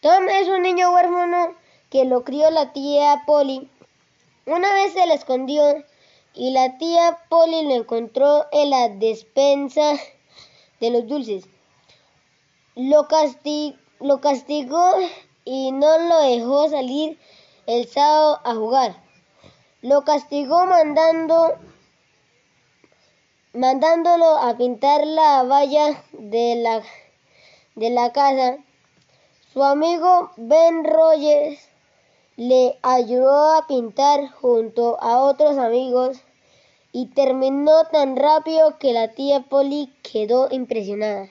Tom es un niño huérfano que lo crió la tía Polly. Una vez se le escondió y la tía Polly lo encontró en la despensa de los dulces. Lo, castigó y no lo dejó salir el sábado a jugar. Lo castigó mandándolo a pintar la valla de la, de la casa. Su amigo Ben Rogers le ayudó a pintar junto a otros amigos y terminó tan rápido que la tía Polly quedó impresionada.